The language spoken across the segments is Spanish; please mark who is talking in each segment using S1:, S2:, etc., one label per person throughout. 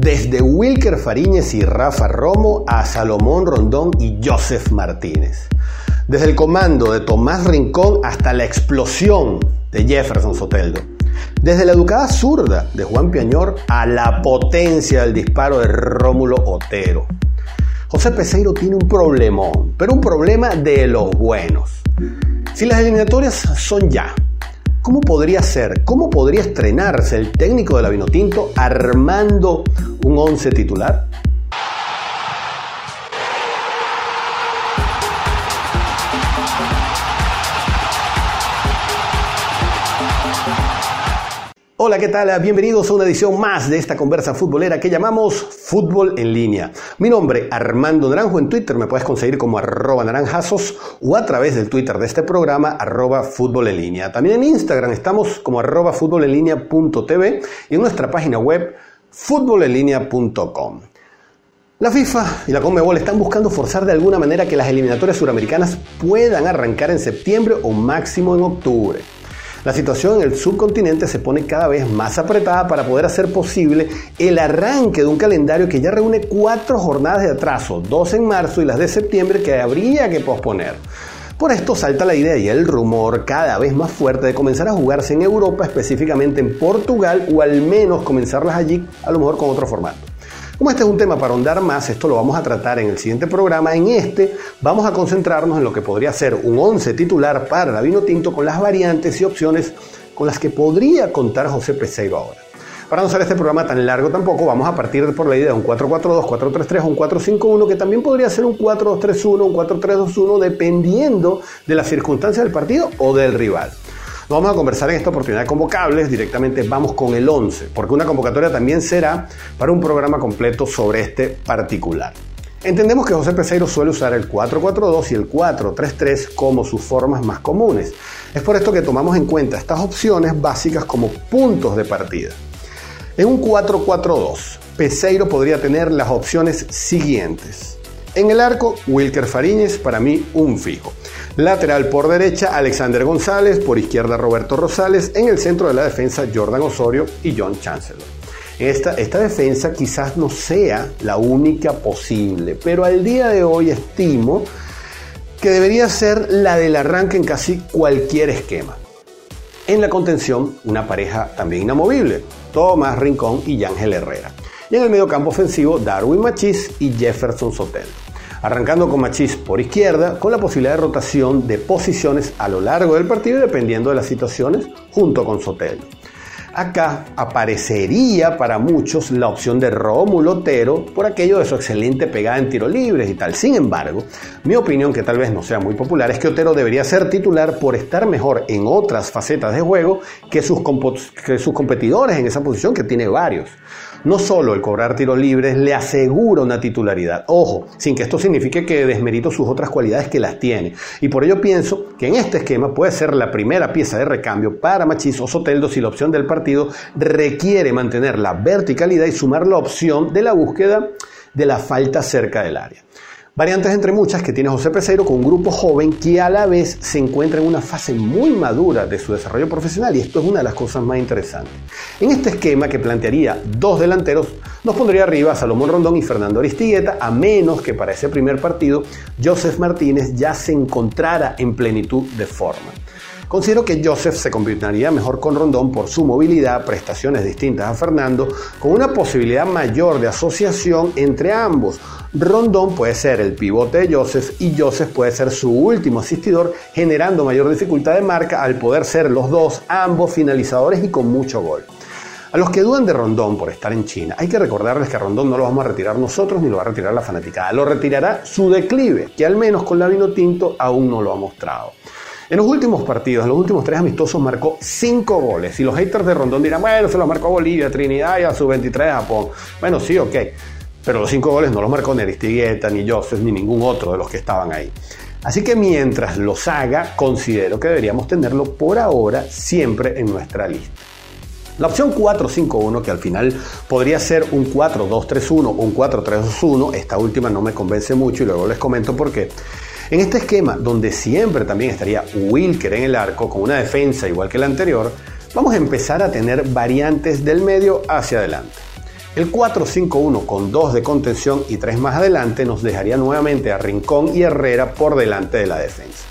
S1: Desde Wilker Fariñez y Rafa Romo a Salomón Rondón y Joseph Martínez. Desde el comando de Tomás Rincón hasta la explosión de Jefferson Soteldo. Desde la educada zurda de Juan Piañor a la potencia del disparo de Rómulo Otero. José Peseiro tiene un problemón, pero un problema de los buenos. Si las eliminatorias son ya, ¿cómo podría ser, cómo podría estrenarse el técnico de la Vinotinto armando un once titular? Hola, ¿qué tal? Bienvenidos a una edición más de esta conversa futbolera que llamamos Fútbol en línea. Mi nombre, Armando Naranjo, en Twitter me puedes conseguir como arroba naranjazos o a través del Twitter de este programa, arroba fútbol en línea. También en Instagram estamos como arroba fútbol en línea .tv y en nuestra página web futbolenlinea.com. La FIFA y la Conmebol están buscando forzar de alguna manera que las eliminatorias suramericanas puedan arrancar en septiembre o máximo en octubre. La situación en el subcontinente se pone cada vez más apretada para poder hacer posible el arranque de un calendario que ya reúne cuatro jornadas de atraso, dos en marzo y las de septiembre que habría que posponer. Por esto salta la idea y el rumor cada vez más fuerte de comenzar a jugarse en Europa, específicamente en Portugal, o al menos comenzarlas allí, a lo mejor con otro formato. Como este es un tema para ahondar más, esto lo vamos a tratar en el siguiente programa. En este vamos a concentrarnos en lo que podría ser un 11 titular para la Vino Tinto con las variantes y opciones con las que podría contar José Peseiro ahora. Para no hacer este programa tan largo tampoco, vamos a partir por la idea de un 4-4-2, 4-3-3 o un 4-5-1, que también podría ser un 4-2-3-1, un 4-3-2-1, dependiendo de las circunstancias del partido o del rival. No vamos a conversar en esta oportunidad de convocables, directamente vamos con el 11, porque una convocatoria también será para un programa completo sobre este particular. Entendemos que José Peseiro suele usar el 4-4-2 y el 4-3-3 como sus formas más comunes. Es por esto que tomamos en cuenta estas opciones básicas como puntos de partida. En un 4-4-2, Peseiro podría tener las opciones siguientes. En el arco, Wilker Fariñez, para mí un fijo. Lateral por derecha, Alexander González, por izquierda Roberto Rosales, en el centro de la defensa Jordan Osorio y John Chancellor. Esta, defensa quizás no sea la única posible, pero al día de hoy estimo que debería ser la del arranque en casi cualquier esquema. En la contención, una pareja también inamovible, Tomás Rincón y Ángel Herrera. Y en el medio campo ofensivo, Darwin Machís y Jefferson Sotel arrancando con Machís por izquierda, con la posibilidad de rotación de posiciones a lo largo del partido dependiendo de las situaciones, junto con Sotelo. Acá aparecería para muchos la opción de Rómulo Otero por aquello de su excelente pegada en tiro libres y tal. Sin embargo, mi opinión, que tal vez no sea muy popular, es que Otero debería ser titular por estar mejor en otras facetas de juego que sus, competidores en esa posición, que tiene varios. No solo el cobrar tiros libres le asegura una titularidad, ojo, sin que esto signifique que desmerito sus otras cualidades que las tiene. Y por ello pienso que en este esquema puede ser la primera pieza de recambio para Machis o Soteldo si la opción del partido requiere mantener la verticalidad y sumar la opción de la búsqueda de la falta cerca del área. Variantes entre muchas que tiene José Peseiro con un grupo joven que a la vez se encuentra en una fase muy madura de su desarrollo profesional y esto es una de las cosas más interesantes. En este esquema que plantearía dos delanteros, nos pondría arriba Salomón Rondón y Fernando Aristigueta, a menos que para ese primer partido Joseph Martínez ya se encontrara en plenitud de forma. Considero que Joseph se combinaría mejor con Rondón por su movilidad, prestaciones distintas a Fernando, con una posibilidad mayor de asociación entre ambos. Rondón puede ser el pivote de Joseph y Joseph puede ser su último asistidor, generando mayor dificultad de marca al poder ser los dos, ambos finalizadores y con mucho gol. A los que dudan de Rondón por estar en China, hay que recordarles que Rondón no lo vamos a retirar nosotros ni lo va a retirar la fanaticada, lo retirará su declive, que al menos con la vino tinto aún no lo ha mostrado. En los últimos partidos, en los últimos tres amistosos, marcó cinco goles. Y los haters de Rondón dirán, bueno, se los marcó a Bolivia, Trinidad y a su 23 de Japón. Bueno, sí, ok. Pero los cinco goles no los marcó ni Aristigueta, ni Joseph, ni ningún otro de los que estaban ahí. Así que mientras los haga, considero que deberíamos tenerlo por ahora siempre en nuestra lista. La opción 4-5-1, que al final podría ser un 4-2-3-1 o un 4-3-2-1, esta última no me convence mucho y luego les comento por qué. En este esquema, donde siempre también estaría Wilker en el arco, con una defensa igual que la anterior, vamos a empezar a tener variantes del medio hacia adelante. El 4-5-1 con 2 de contención y 3 más adelante nos dejaría nuevamente a Rincón y Herrera por delante de la defensa.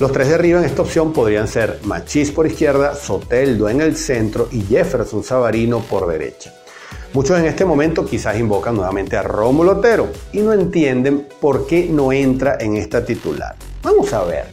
S1: Los tres de arriba en esta opción podrían ser Machís por izquierda, Soteldo en el centro y Jefferson Savarino por derecha. Muchos en este momento quizás invocan nuevamente a Rómulo Otero y no entienden por qué no entra en esta titular. Vamos a ver.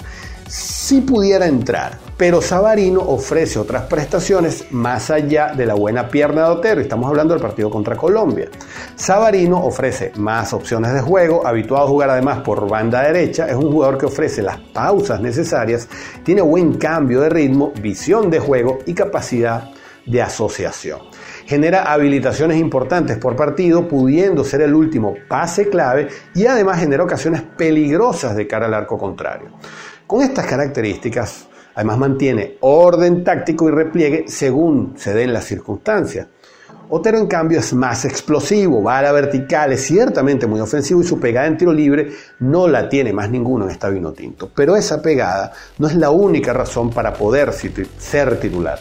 S1: Si pudiera entrar, pero Savarino ofrece otras prestaciones más allá de la buena pierna de Otero. Estamos hablando del partido contra Colombia. Savarino ofrece más opciones de juego, habituado a jugar además por banda derecha, es un jugador que ofrece las pausas necesarias, tiene buen cambio de ritmo, visión de juego y capacidad de asociación genera habilitaciones importantes por partido, pudiendo ser el último pase clave y además genera ocasiones peligrosas de cara al arco contrario. Con estas características, además mantiene orden táctico y repliegue según se den las circunstancias. Otero en cambio es más explosivo, va a la vertical, es ciertamente muy ofensivo y su pegada en tiro libre no la tiene más ninguno en esta vino tinto. Pero esa pegada no es la única razón para poder ser titular.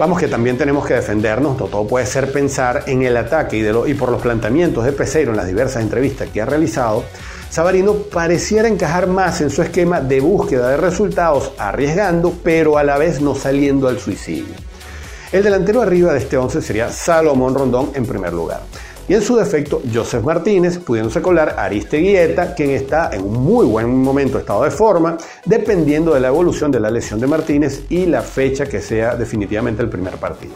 S1: Vamos que también tenemos que defendernos, todo puede ser pensar en el ataque y, y por los planteamientos de Peseiro en las diversas entrevistas que ha realizado, Sabarino pareciera encajar más en su esquema de búsqueda de resultados, arriesgando, pero a la vez no saliendo al suicidio. El delantero arriba de este 11 sería Salomón Rondón en primer lugar y en su defecto Joseph Martínez, pudiéndose colar Aristeguieta, quien está en un muy buen momento estado de forma, dependiendo de la evolución de la lesión de Martínez y la fecha que sea definitivamente el primer partido.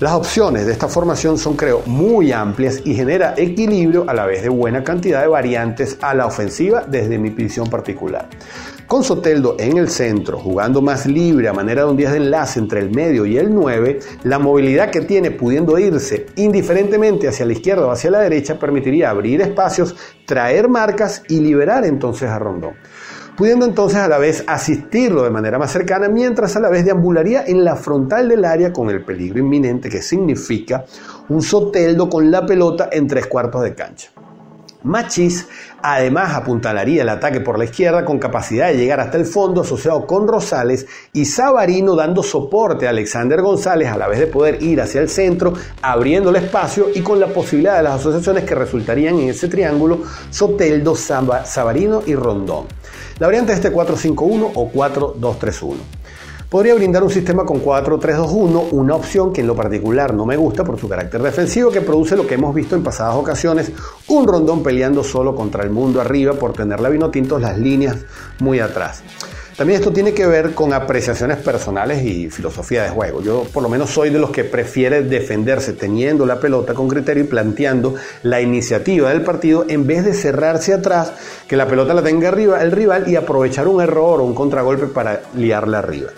S1: Las opciones de esta formación son, creo, muy amplias y genera equilibrio a la vez de buena cantidad de variantes a la ofensiva desde mi visión particular. Con Soteldo en el centro, jugando más libre a manera de un 10 de enlace entre el medio y el 9, la movilidad que tiene pudiendo irse indiferentemente hacia la izquierda o hacia la derecha permitiría abrir espacios, traer marcas y liberar entonces a Rondón pudiendo entonces a la vez asistirlo de manera más cercana, mientras a la vez deambularía en la frontal del área con el peligro inminente que significa un soteldo con la pelota en tres cuartos de cancha. Machis además apuntalaría el ataque por la izquierda con capacidad de llegar hasta el fondo asociado con Rosales y Sabarino dando soporte a Alexander González a la vez de poder ir hacia el centro abriendo el espacio y con la posibilidad de las asociaciones que resultarían en ese triángulo Soteldo, Sabarino y Rondón. La variante es este 4-5-1 o 4-2-3-1 podría brindar un sistema con 4-3-2-1, una opción que en lo particular no me gusta por su carácter defensivo que produce lo que hemos visto en pasadas ocasiones, un rondón peleando solo contra el mundo arriba por tener la vino tintos las líneas muy atrás. También esto tiene que ver con apreciaciones personales y filosofía de juego. Yo por lo menos soy de los que prefiere defenderse teniendo la pelota con criterio y planteando la iniciativa del partido en vez de cerrarse atrás, que la pelota la tenga arriba el rival y aprovechar un error o un contragolpe para liarla arriba.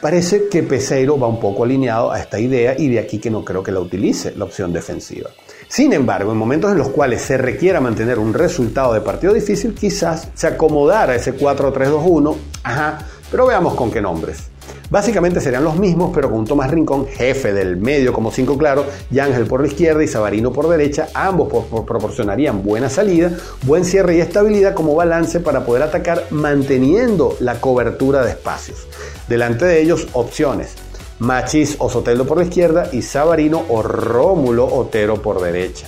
S1: Parece que Peseiro va un poco alineado a esta idea y de aquí que no creo que la utilice la opción defensiva. Sin embargo, en momentos en los cuales se requiera mantener un resultado de partido difícil, quizás se acomodara ese 4-3-2-1, ajá, pero veamos con qué nombres. Básicamente serían los mismos, pero con Tomás Rincón, jefe del medio como 5 claro, y Ángel por la izquierda y Sabarino por derecha. Ambos proporcionarían buena salida, buen cierre y estabilidad como balance para poder atacar manteniendo la cobertura de espacios. Delante de ellos, opciones. Machis o Sotelo por la izquierda y Sabarino o Rómulo Otero por derecha.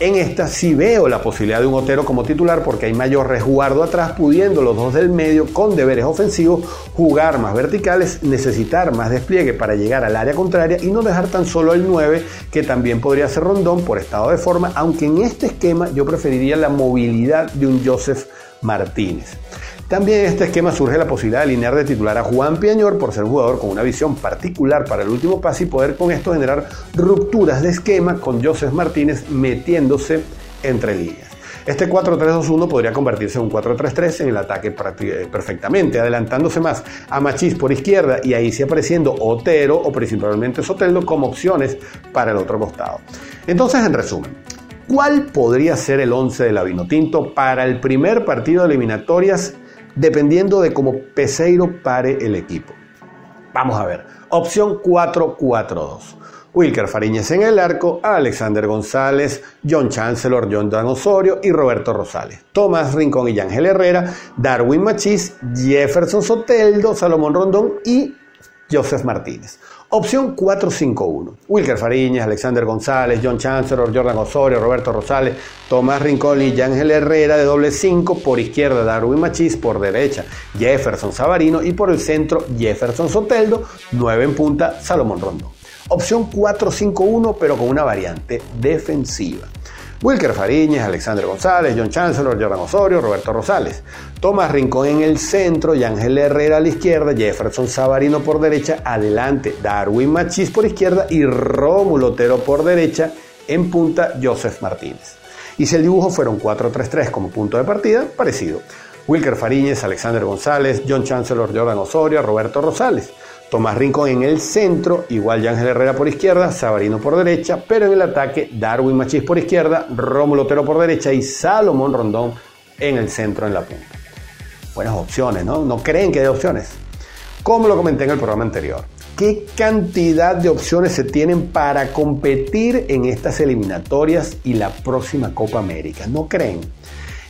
S1: En esta sí veo la posibilidad de un Otero como titular porque hay mayor resguardo atrás, pudiendo los dos del medio con deberes ofensivos jugar más verticales, necesitar más despliegue para llegar al área contraria y no dejar tan solo el 9 que también podría ser Rondón por estado de forma, aunque en este esquema yo preferiría la movilidad de un Joseph Martínez. También en este esquema surge la posibilidad de alinear de titular a Juan Piañor por ser jugador con una visión particular para el último pase y poder con esto generar rupturas de esquema con Joseph Martínez metiéndose entre líneas. Este 4-3-2-1 podría convertirse en un 4-3-3 en el ataque eh, perfectamente, adelantándose más a Machís por izquierda y ahí sí apareciendo Otero o principalmente Soteldo como opciones para el otro costado. Entonces, en resumen, ¿cuál podría ser el 11 de Vinotinto para el primer partido de eliminatorias dependiendo de cómo Peseiro pare el equipo. Vamos a ver. Opción 4-4-2. Wilker Fariñez en el arco, Alexander González, John Chancellor, John Dan Osorio y Roberto Rosales. Tomás Rincón y Ángel Herrera, Darwin Machís, Jefferson Soteldo, Salomón Rondón y Joseph Martínez. Opción 4-5-1. Wilker Fariñas, Alexander González, John Chancellor, Jordan Osorio, Roberto Rosales, Tomás Rincón y Ángel Herrera de doble 5. Por izquierda, Darwin Machís. Por derecha, Jefferson Savarino. Y por el centro, Jefferson Soteldo. 9 en punta, Salomón Rondón. Opción 4-5-1, pero con una variante defensiva. Wilker Fariñas, Alexander González, John Chancellor, Jordan Osorio, Roberto Rosales. Tomás Rincón en el centro y Ángel Herrera a la izquierda, Jefferson Savarino por derecha, adelante Darwin Machís por izquierda y Rómulo Otero por derecha, en punta Joseph Martínez. Y si el dibujo fueron 4-3-3 como punto de partida, parecido. Wilker Fariñez, Alexander González, John Chancellor, Jordan Osorio, Roberto Rosales. Tomás Rincón en el centro, igual Ángel Herrera por izquierda, Sabarino por derecha, pero en el ataque Darwin Machís por izquierda, Rómulo Otero por derecha y Salomón Rondón en el centro en la punta. Buenas opciones, ¿no? ¿No creen que hay opciones? Como lo comenté en el programa anterior, ¿qué cantidad de opciones se tienen para competir en estas eliminatorias y la próxima Copa América? ¿No creen?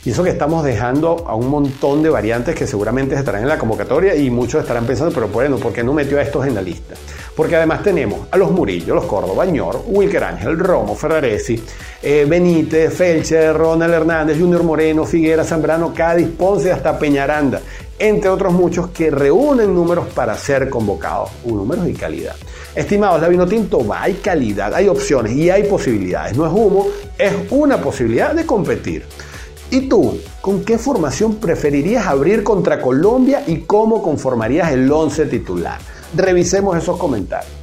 S1: Y eso que estamos dejando a un montón de variantes que seguramente estarán en la convocatoria y muchos estarán pensando, pero bueno, ¿por qué no metió a estos en la lista? Porque además tenemos a los Murillo, los Córdoba, Ñor, Wilker Ángel, Romo, Ferraresi, eh, Benítez, Felcher, Ronald Hernández, Junior Moreno, Figuera, Zambrano, Cádiz, Ponce, hasta Peñaranda, entre otros muchos que reúnen números para ser convocados, un número y calidad. Estimados, la Vinotinto va, hay calidad, hay opciones y hay posibilidades. No es humo, es una posibilidad de competir. ¿Y tú, con qué formación preferirías abrir contra Colombia y cómo conformarías el 11 titular? Revisemos esos comentarios.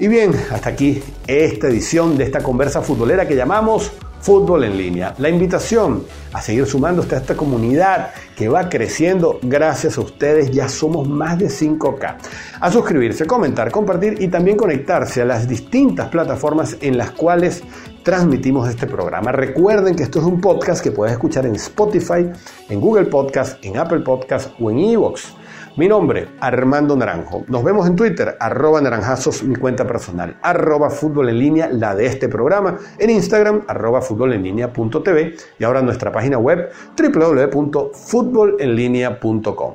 S1: Y bien, hasta aquí esta edición de esta conversa futbolera que llamamos Fútbol en línea. La invitación a seguir sumándote a esta comunidad que va creciendo gracias a ustedes. Ya somos más de 5K. A suscribirse, comentar, compartir y también conectarse a las distintas plataformas en las cuales transmitimos este programa. Recuerden que esto es un podcast que puedes escuchar en Spotify, en Google Podcast, en Apple Podcast o en Evox. Mi nombre, Armando Naranjo. Nos vemos en Twitter, arroba naranjazos, mi cuenta personal, arroba fútbol en línea, la de este programa, en Instagram, arroba fútbol en línea punto TV y ahora nuestra página web, www.futbolenlinea.com.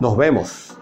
S1: Nos vemos.